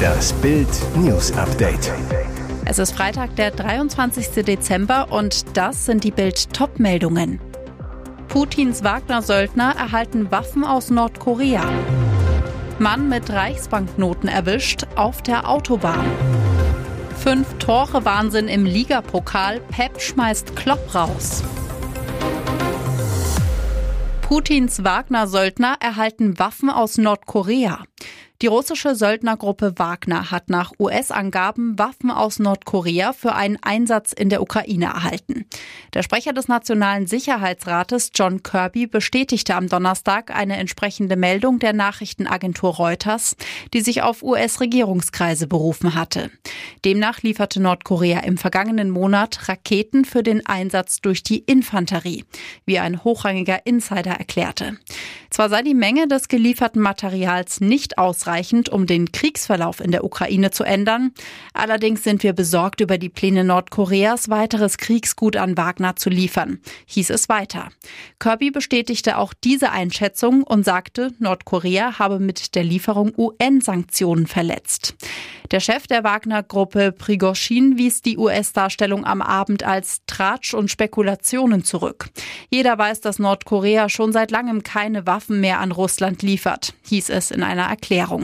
Das Bild News Update. Es ist Freitag, der 23. Dezember und das sind die Bild Topmeldungen. Putins Wagner-Söldner erhalten Waffen aus Nordkorea. Mann mit Reichsbanknoten erwischt auf der Autobahn. Fünf Tore Wahnsinn im Ligapokal. Pep schmeißt Klopp raus. Putins Wagner-Söldner erhalten Waffen aus Nordkorea. Die russische Söldnergruppe Wagner hat nach US-Angaben Waffen aus Nordkorea für einen Einsatz in der Ukraine erhalten. Der Sprecher des Nationalen Sicherheitsrates John Kirby bestätigte am Donnerstag eine entsprechende Meldung der Nachrichtenagentur Reuters, die sich auf US-Regierungskreise berufen hatte. Demnach lieferte Nordkorea im vergangenen Monat Raketen für den Einsatz durch die Infanterie, wie ein hochrangiger Insider erklärte. Zwar sei die Menge des gelieferten Materials nicht ausreichend, ausreichend, um den Kriegsverlauf in der Ukraine zu ändern. Allerdings sind wir besorgt über die Pläne Nordkoreas, weiteres Kriegsgut an Wagner zu liefern, hieß es weiter. Kirby bestätigte auch diese Einschätzung und sagte, Nordkorea habe mit der Lieferung UN-Sanktionen verletzt. Der Chef der Wagner-Gruppe Prigozhin wies die US-Darstellung am Abend als Tratsch und Spekulationen zurück. Jeder weiß, dass Nordkorea schon seit langem keine Waffen mehr an Russland liefert, hieß es in einer Erklärung.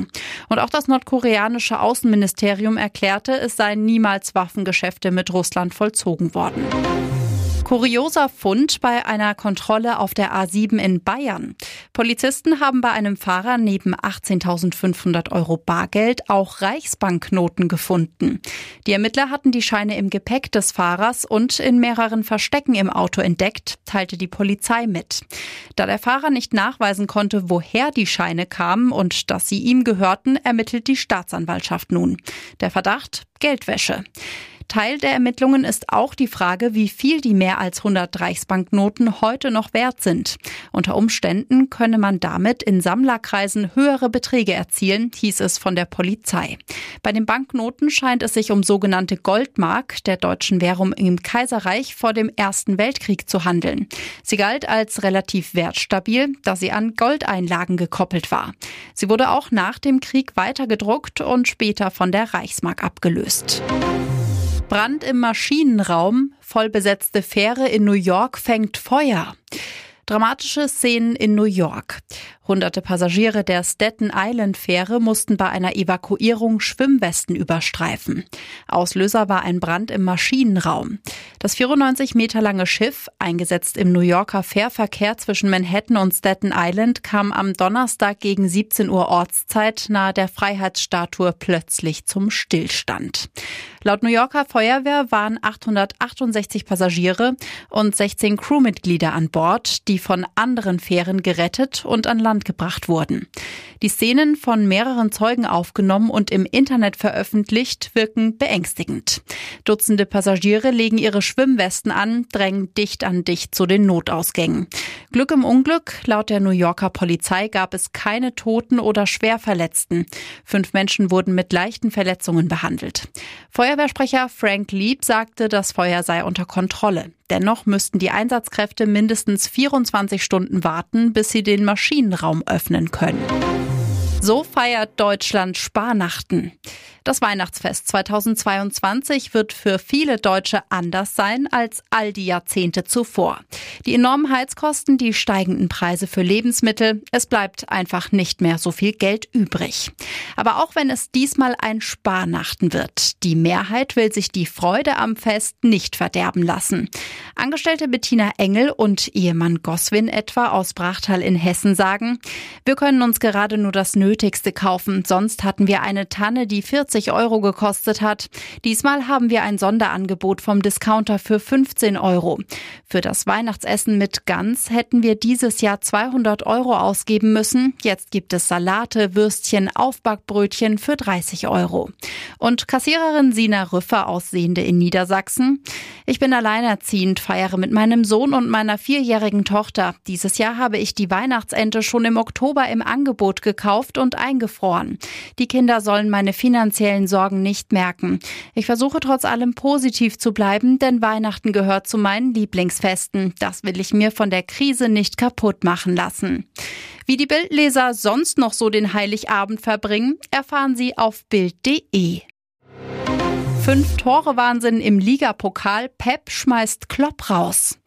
Und auch das nordkoreanische Außenministerium erklärte, es seien niemals Waffengeschäfte mit Russland vollzogen worden. Kurioser Fund bei einer Kontrolle auf der A7 in Bayern. Polizisten haben bei einem Fahrer neben 18.500 Euro Bargeld auch Reichsbanknoten gefunden. Die Ermittler hatten die Scheine im Gepäck des Fahrers und in mehreren Verstecken im Auto entdeckt, teilte die Polizei mit. Da der Fahrer nicht nachweisen konnte, woher die Scheine kamen und dass sie ihm gehörten, ermittelt die Staatsanwaltschaft nun. Der Verdacht Geldwäsche. Teil der Ermittlungen ist auch die Frage, wie viel die mehr als 100 Reichsbanknoten heute noch wert sind. Unter Umständen könne man damit in Sammlerkreisen höhere Beträge erzielen, hieß es von der Polizei. Bei den Banknoten scheint es sich um sogenannte Goldmark der deutschen Währung im Kaiserreich vor dem Ersten Weltkrieg zu handeln. Sie galt als relativ wertstabil, da sie an Goldeinlagen gekoppelt war. Sie wurde auch nach dem Krieg weiter gedruckt und später von der Reichsmark abgelöst. Brand im Maschinenraum, vollbesetzte Fähre in New York fängt Feuer. Dramatische Szenen in New York. Hunderte Passagiere der Staten Island Fähre mussten bei einer Evakuierung Schwimmwesten überstreifen. Auslöser war ein Brand im Maschinenraum. Das 94 Meter lange Schiff, eingesetzt im New Yorker Fährverkehr zwischen Manhattan und Staten Island, kam am Donnerstag gegen 17 Uhr Ortszeit nahe der Freiheitsstatue plötzlich zum Stillstand. Laut New Yorker Feuerwehr waren 868 Passagiere und 16 Crewmitglieder an Bord, die von anderen Fähren gerettet und an Land gebracht wurden. Die Szenen von mehreren Zeugen aufgenommen und im Internet veröffentlicht wirken beängstigend. Dutzende Passagiere legen ihre Schwimmwesten an, drängen dicht an dicht zu den Notausgängen. Glück im Unglück, laut der New Yorker Polizei gab es keine Toten oder Schwerverletzten. Fünf Menschen wurden mit leichten Verletzungen behandelt. Feuer Feuerwehrsprecher Frank Lieb sagte, das Feuer sei unter Kontrolle. Dennoch müssten die Einsatzkräfte mindestens 24 Stunden warten, bis sie den Maschinenraum öffnen können. So feiert Deutschland Sparnachten. Das Weihnachtsfest 2022 wird für viele Deutsche anders sein als all die Jahrzehnte zuvor. Die enormen Heizkosten, die steigenden Preise für Lebensmittel, es bleibt einfach nicht mehr so viel Geld übrig. Aber auch wenn es diesmal ein Sparnachten wird, die Mehrheit will sich die Freude am Fest nicht verderben lassen. Angestellte Bettina Engel und Ehemann Goswin etwa aus Brachtal in Hessen sagen, wir können uns gerade nur das Nötigste kaufen, sonst hatten wir eine Tanne, die 40 40 Euro gekostet hat. Diesmal haben wir ein Sonderangebot vom Discounter für 15 Euro. Für das Weihnachtsessen mit Gans hätten wir dieses Jahr 200 Euro ausgeben müssen. Jetzt gibt es Salate, Würstchen, Aufbackbrötchen für 30 Euro. Und Kassiererin Sina Rüffer aus Sehende in Niedersachsen. Ich bin alleinerziehend, feiere mit meinem Sohn und meiner vierjährigen Tochter. Dieses Jahr habe ich die Weihnachtsente schon im Oktober im Angebot gekauft und eingefroren. Die Kinder sollen meine finanzielle finanziellen Sorgen nicht merken. Ich versuche trotz allem positiv zu bleiben, denn Weihnachten gehört zu meinen Lieblingsfesten. Das will ich mir von der Krise nicht kaputt machen lassen. Wie die Bildleser sonst noch so den Heiligabend verbringen, erfahren Sie auf Bild.de. Fünf Tore Wahnsinn im Ligapokal. Pep schmeißt Klopp raus.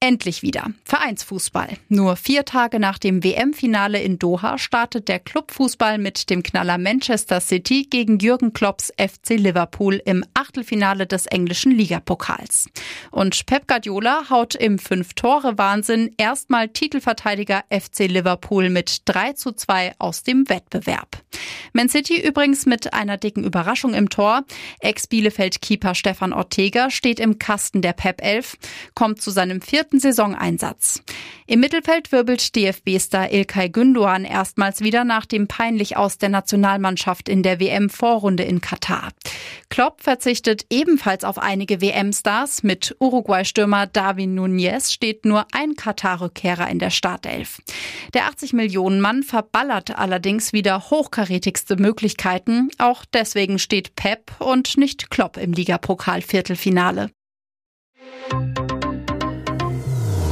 Endlich wieder. Vereinsfußball. Nur vier Tage nach dem WM-Finale in Doha startet der Clubfußball mit dem Knaller Manchester City gegen Jürgen Klopps FC Liverpool im Achtelfinale des englischen Ligapokals. Und Pep Guardiola haut im Fünf-Tore-Wahnsinn erstmal Titelverteidiger FC Liverpool mit 3 zu 2 aus dem Wettbewerb. Man City übrigens mit einer dicken Überraschung im Tor. Ex-Bielefeld-Keeper Stefan Ortega steht im Kasten der Pep 11, kommt zu seinem vierten vierten Saisoneinsatz. Im Mittelfeld wirbelt DFB-Star Ilkay Gündoğan erstmals wieder nach dem peinlich aus der Nationalmannschaft in der WM-Vorrunde in Katar. Klopp verzichtet ebenfalls auf einige WM-Stars. Mit Uruguay-Stürmer Darwin Nunez steht nur ein Katar-Rückkehrer in der Startelf. Der 80 Millionen Mann verballert allerdings wieder hochkarätigste Möglichkeiten. Auch deswegen steht Pep und nicht Klopp im Ligapokal-Viertelfinale.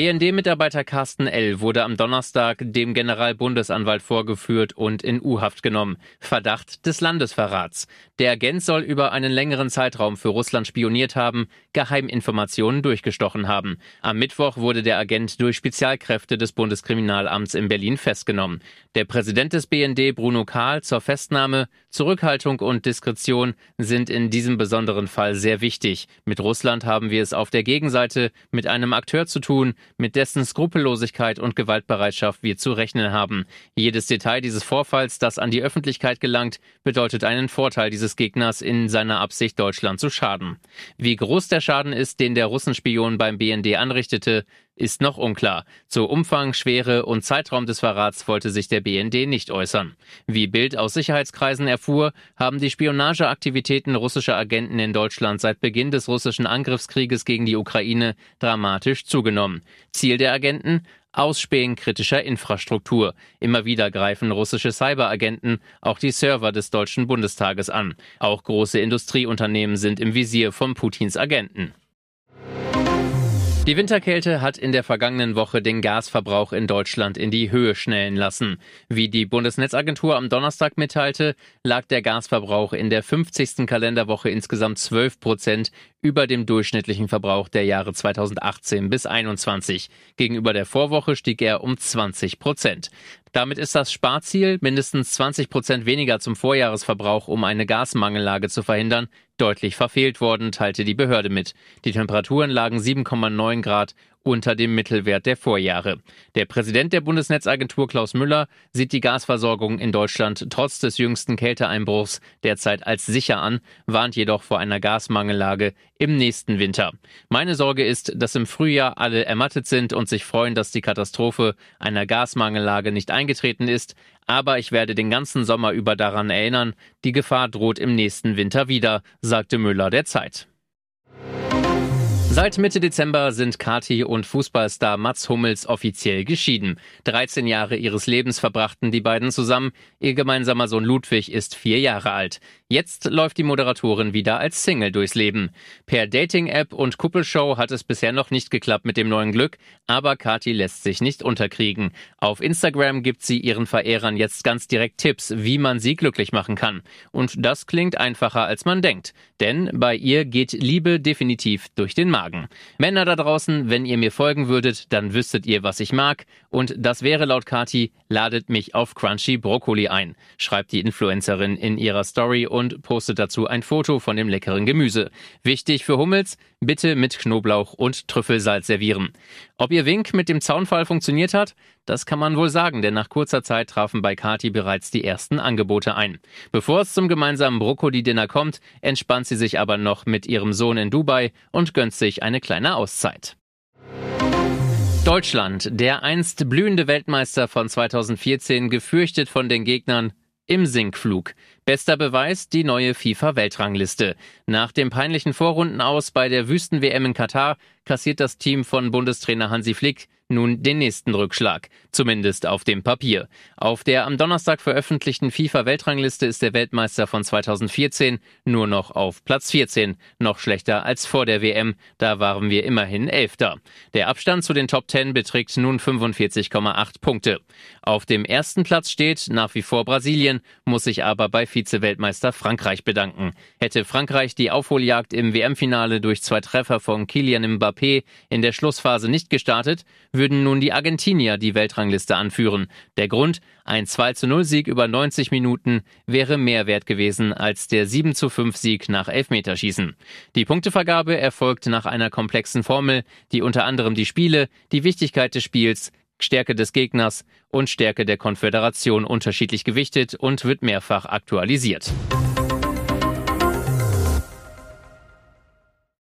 BND-Mitarbeiter Carsten L. wurde am Donnerstag dem Generalbundesanwalt vorgeführt und in U-Haft genommen. Verdacht des Landesverrats. Der Agent soll über einen längeren Zeitraum für Russland spioniert haben, Geheiminformationen durchgestochen haben. Am Mittwoch wurde der Agent durch Spezialkräfte des Bundeskriminalamts in Berlin festgenommen. Der Präsident des BND, Bruno Kahl, zur Festnahme, Zurückhaltung und Diskretion sind in diesem besonderen Fall sehr wichtig. Mit Russland haben wir es auf der Gegenseite mit einem Akteur zu tun, mit dessen Skrupellosigkeit und Gewaltbereitschaft wir zu rechnen haben. Jedes Detail dieses Vorfalls, das an die Öffentlichkeit gelangt, bedeutet einen Vorteil dieses Gegners in seiner Absicht, Deutschland zu schaden. Wie groß der Schaden ist, den der Russenspion beim BND anrichtete, ist noch unklar. Zu Umfang, Schwere und Zeitraum des Verrats wollte sich der BND nicht äußern. Wie Bild aus Sicherheitskreisen erfuhr, haben die Spionageaktivitäten russischer Agenten in Deutschland seit Beginn des russischen Angriffskrieges gegen die Ukraine dramatisch zugenommen. Ziel der Agenten? Ausspähen kritischer Infrastruktur. Immer wieder greifen russische Cyberagenten auch die Server des Deutschen Bundestages an. Auch große Industrieunternehmen sind im Visier von Putins Agenten. Die Winterkälte hat in der vergangenen Woche den Gasverbrauch in Deutschland in die Höhe schnellen lassen. Wie die Bundesnetzagentur am Donnerstag mitteilte, lag der Gasverbrauch in der 50. Kalenderwoche insgesamt 12 Prozent über dem durchschnittlichen Verbrauch der Jahre 2018 bis 2021. Gegenüber der Vorwoche stieg er um 20 Prozent. Damit ist das Sparziel, mindestens 20 Prozent weniger zum Vorjahresverbrauch, um eine Gasmangellage zu verhindern, deutlich verfehlt worden, teilte die Behörde mit. Die Temperaturen lagen 7,9 Grad unter dem Mittelwert der Vorjahre. Der Präsident der Bundesnetzagentur Klaus Müller sieht die Gasversorgung in Deutschland trotz des jüngsten Kälteeinbruchs derzeit als sicher an, warnt jedoch vor einer Gasmangellage im nächsten Winter. Meine Sorge ist, dass im Frühjahr alle ermattet sind und sich freuen, dass die Katastrophe einer Gasmangellage nicht eingetreten ist, aber ich werde den ganzen Sommer über daran erinnern, die Gefahr droht im nächsten Winter wieder, sagte Müller der Zeit. Seit Mitte Dezember sind Kati und Fußballstar Mats Hummels offiziell geschieden. 13 Jahre ihres Lebens verbrachten die beiden zusammen. Ihr gemeinsamer Sohn Ludwig ist vier Jahre alt. Jetzt läuft die Moderatorin wieder als Single durchs Leben. Per Dating-App und Kuppelshow hat es bisher noch nicht geklappt mit dem neuen Glück, aber Kati lässt sich nicht unterkriegen. Auf Instagram gibt sie ihren Verehrern jetzt ganz direkt Tipps, wie man sie glücklich machen kann. Und das klingt einfacher als man denkt. Denn bei ihr geht Liebe definitiv durch den Magen. Männer da draußen, wenn ihr mir folgen würdet, dann wüsstet ihr, was ich mag. Und das wäre laut Kati, ladet mich auf Crunchy Brokkoli ein, schreibt die Influencerin in ihrer Story postet dazu ein Foto von dem leckeren Gemüse. Wichtig für Hummels, bitte mit Knoblauch und Trüffelsalz servieren. Ob ihr Wink mit dem Zaunfall funktioniert hat, das kann man wohl sagen, denn nach kurzer Zeit trafen bei Kati bereits die ersten Angebote ein. Bevor es zum gemeinsamen Brokkoli-Dinner kommt, entspannt sie sich aber noch mit ihrem Sohn in Dubai und gönnt sich eine kleine Auszeit. Deutschland, der einst blühende Weltmeister von 2014, gefürchtet von den Gegnern, im Sinkflug. Bester Beweis die neue FIFA-Weltrangliste. Nach dem peinlichen Vorrundenaus bei der Wüsten-WM in Katar kassiert das Team von Bundestrainer Hansi Flick nun den nächsten Rückschlag, zumindest auf dem Papier. Auf der am Donnerstag veröffentlichten FIFA-Weltrangliste ist der Weltmeister von 2014 nur noch auf Platz 14, noch schlechter als vor der WM, da waren wir immerhin Elfter. Der Abstand zu den Top 10 beträgt nun 45,8 Punkte. Auf dem ersten Platz steht nach wie vor Brasilien, muss sich aber bei Vize-Weltmeister Frankreich bedanken. Hätte Frankreich die Aufholjagd im WM-Finale durch zwei Treffer von Kilian Mbappé in der Schlussphase nicht gestartet, würden nun die Argentinier die Weltrangliste anführen. Der Grund, ein 2 zu 0 Sieg über 90 Minuten wäre mehr wert gewesen als der 7 zu 5 Sieg nach Elfmeterschießen. Die Punktevergabe erfolgt nach einer komplexen Formel, die unter anderem die Spiele, die Wichtigkeit des Spiels, Stärke des Gegners und Stärke der Konföderation unterschiedlich gewichtet und wird mehrfach aktualisiert.